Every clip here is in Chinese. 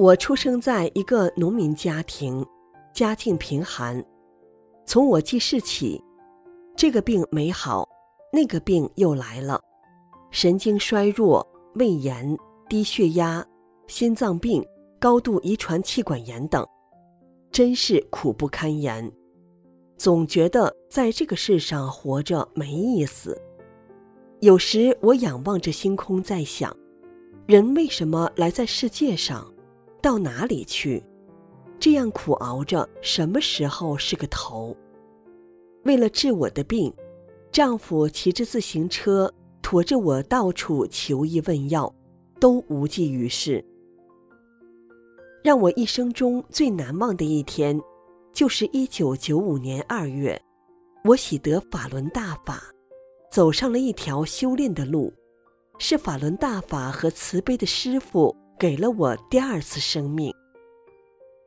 我出生在一个农民家庭，家境贫寒。从我记事起，这个病没好，那个病又来了：神经衰弱、胃炎、低血压、心脏病、高度遗传气管炎等，真是苦不堪言。总觉得在这个世上活着没意思。有时我仰望着星空，在想：人为什么来在世界上？到哪里去？这样苦熬着，什么时候是个头？为了治我的病，丈夫骑着自行车驮着我到处求医问药，都无济于事。让我一生中最难忘的一天，就是一九九五年二月，我喜得法轮大法，走上了一条修炼的路，是法轮大法和慈悲的师傅。给了我第二次生命。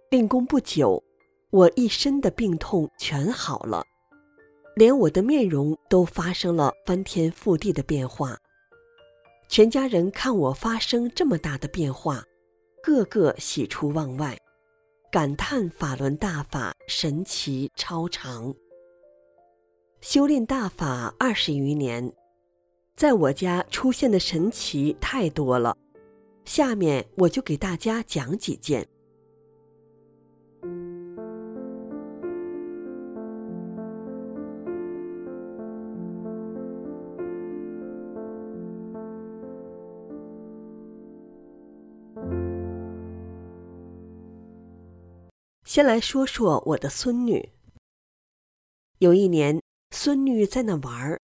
练功不久，我一身的病痛全好了，连我的面容都发生了翻天覆地的变化。全家人看我发生这么大的变化，个个喜出望外，感叹法轮大法神奇超常。修炼大法二十余年，在我家出现的神奇太多了。下面我就给大家讲几件。先来说说我的孙女。有一年，孙女在那玩儿，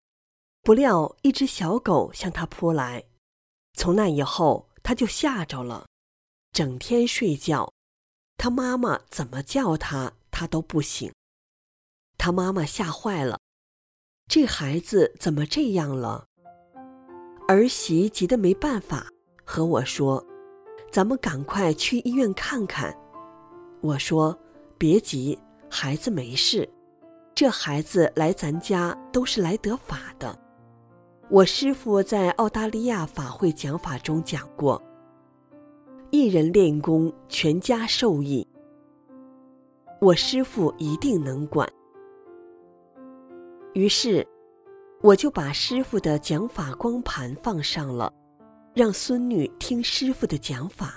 不料一只小狗向她扑来，从那以后。他就吓着了，整天睡觉，他妈妈怎么叫他，他都不醒。他妈妈吓坏了，这孩子怎么这样了？儿媳急得没办法，和我说：“咱们赶快去医院看看。”我说：“别急，孩子没事。这孩子来咱家都是来得法的。”我师父在澳大利亚法会讲法中讲过：“一人练功，全家受益。”我师父一定能管。于是，我就把师父的讲法光盘放上了，让孙女听师父的讲法。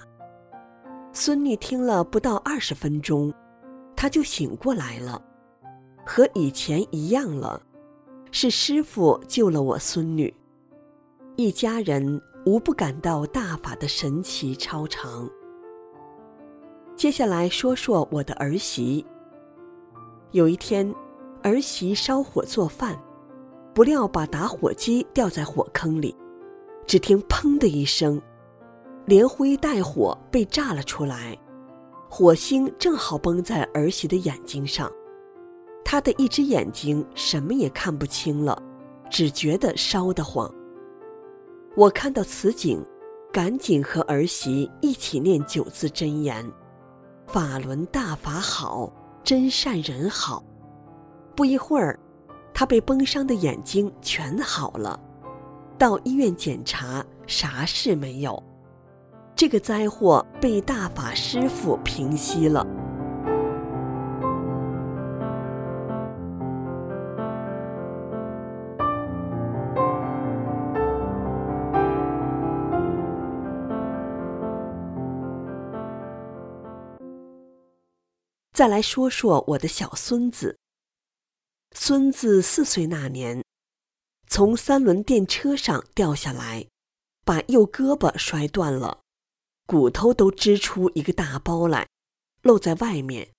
孙女听了不到二十分钟，她就醒过来了，和以前一样了。是师傅救了我孙女，一家人无不感到大法的神奇超常。接下来说说我的儿媳。有一天，儿媳烧火做饭，不料把打火机掉在火坑里，只听“砰”的一声，连灰带火被炸了出来，火星正好崩在儿媳的眼睛上。他的一只眼睛什么也看不清了，只觉得烧得慌。我看到此景，赶紧和儿媳一起念九字真言：“法轮大法好，真善人好。”不一会儿，他被崩伤的眼睛全好了。到医院检查，啥事没有。这个灾祸被大法师傅平息了。再来说说我的小孙子。孙子四岁那年，从三轮电车上掉下来，把右胳膊摔断了，骨头都支出一个大包来，露在外面。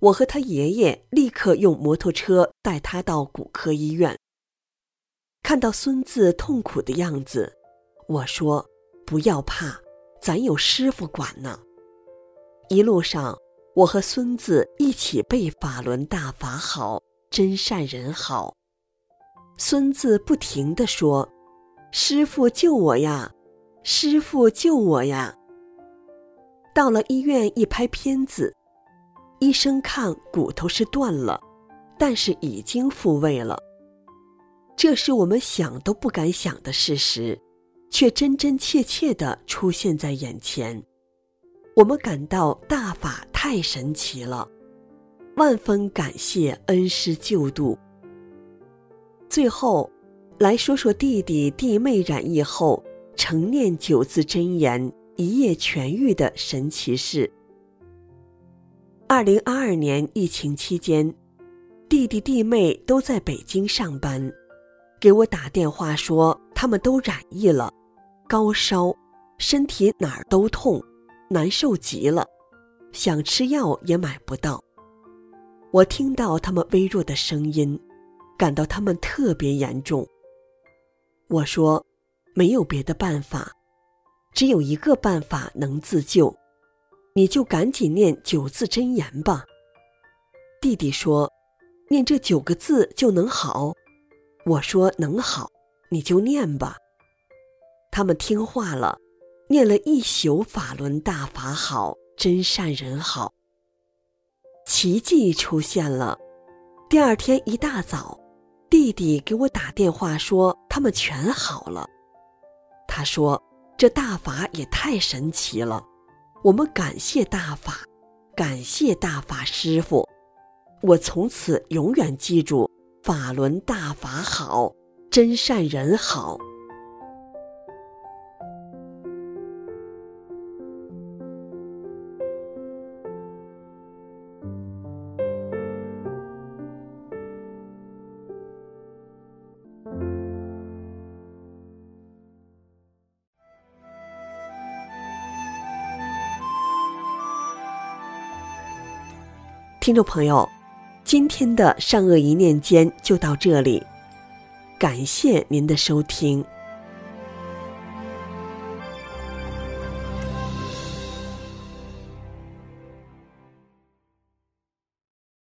我和他爷爷立刻用摩托车带他到骨科医院。看到孙子痛苦的样子，我说：“不要怕，咱有师傅管呢。”一路上，我和孙子一起背法轮大法好，真善人好。孙子不停地说：“师傅救我呀，师傅救我呀！”到了医院一拍片子，医生看骨头是断了，但是已经复位了。这是我们想都不敢想的事实，却真真切切地出现在眼前。我们感到大法太神奇了，万分感谢恩师救度。最后，来说说弟弟弟妹染疫后成念九字真言一夜痊愈的神奇事。二零二二年疫情期间，弟弟弟妹都在北京上班，给我打电话说他们都染疫了，高烧，身体哪儿都痛。难受极了，想吃药也买不到。我听到他们微弱的声音，感到他们特别严重。我说：“没有别的办法，只有一个办法能自救，你就赶紧念九字真言吧。”弟弟说：“念这九个字就能好。”我说：“能好，你就念吧。”他们听话了。念了一宿法轮大法好，真善人好。奇迹出现了。第二天一大早，弟弟给我打电话说他们全好了。他说：“这大法也太神奇了，我们感谢大法，感谢大法师傅。我从此永远记住法轮大法好，真善人好。”听众朋友，今天的善恶一念间就到这里，感谢您的收听。